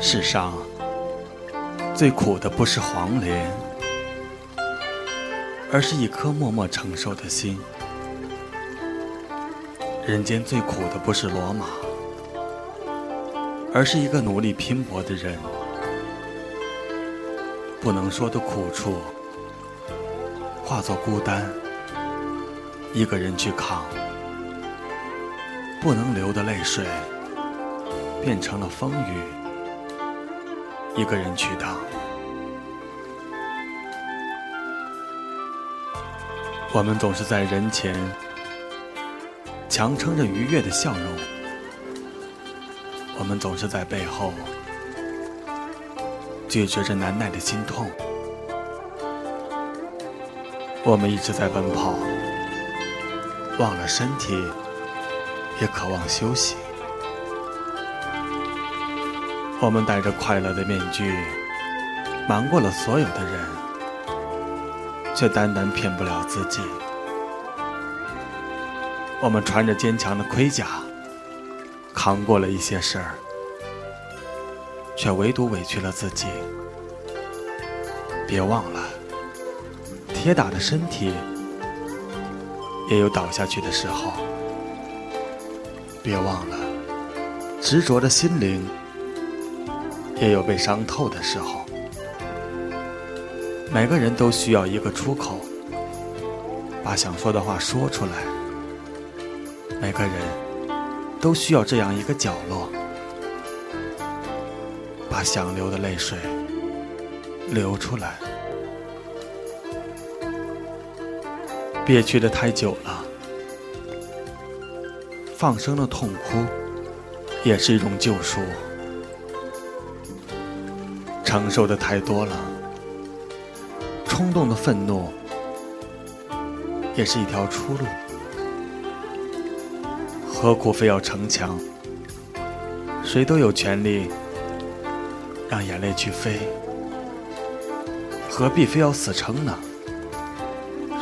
世上最苦的不是黄连，而是一颗默默承受的心。人间最苦的不是罗马，而是一个努力拼搏的人。不能说的苦处，化作孤单，一个人去扛；不能流的泪水，变成了风雨，一个人去挡。我们总是在人前强撑着愉悦的笑容，我们总是在背后。拒绝着难耐的心痛，我们一直在奔跑，忘了身体，也渴望休息。我们戴着快乐的面具，瞒过了所有的人，却单单骗不了自己。我们穿着坚强的盔甲，扛过了一些事儿。却唯独委屈了自己。别忘了，铁打的身体也有倒下去的时候。别忘了，执着的心灵也有被伤透的时候。每个人都需要一个出口，把想说的话说出来。每个人都需要这样一个角落。把想流的泪水流出来，憋屈的太久了，放声的痛哭也是一种救赎；承受的太多了，冲动的愤怒也是一条出路。何苦非要逞强？谁都有权利。让眼泪去飞，何必非要死撑呢？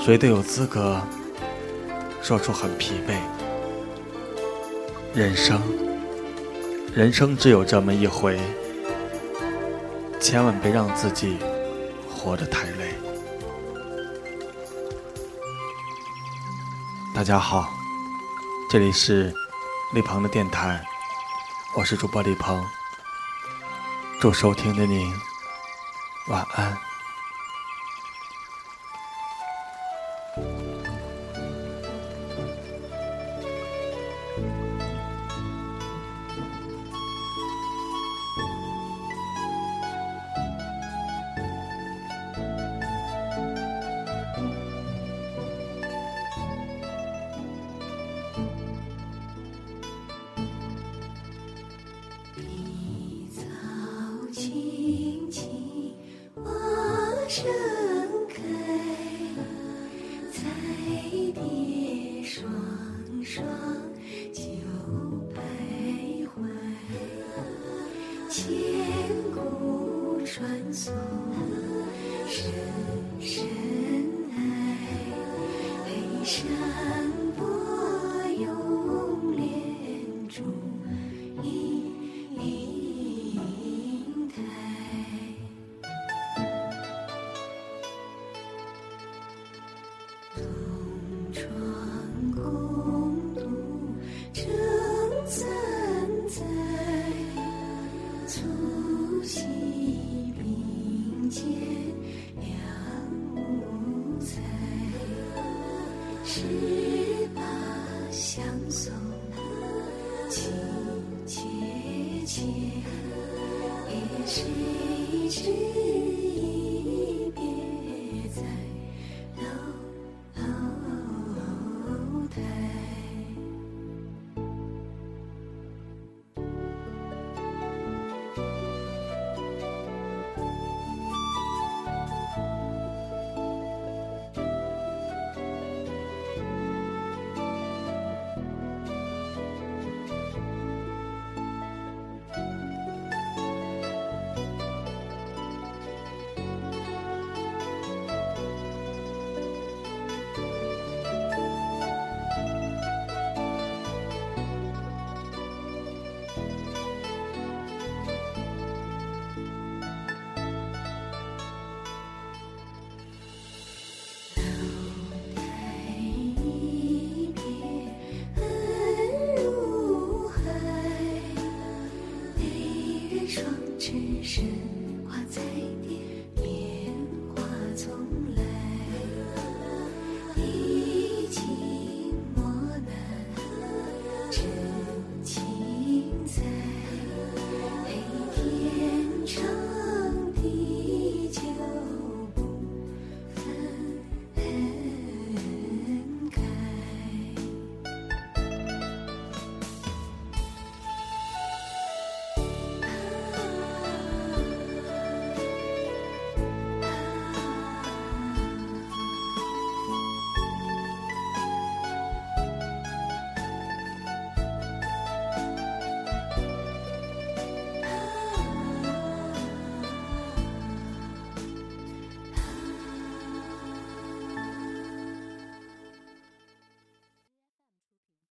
谁都有资格说出很疲惫。人生，人生只有这么一回，千万别让自己活得太累。大家好，这里是李鹏的电台，我是主播李鹏。祝收听的您晚安。双双十八相送情切切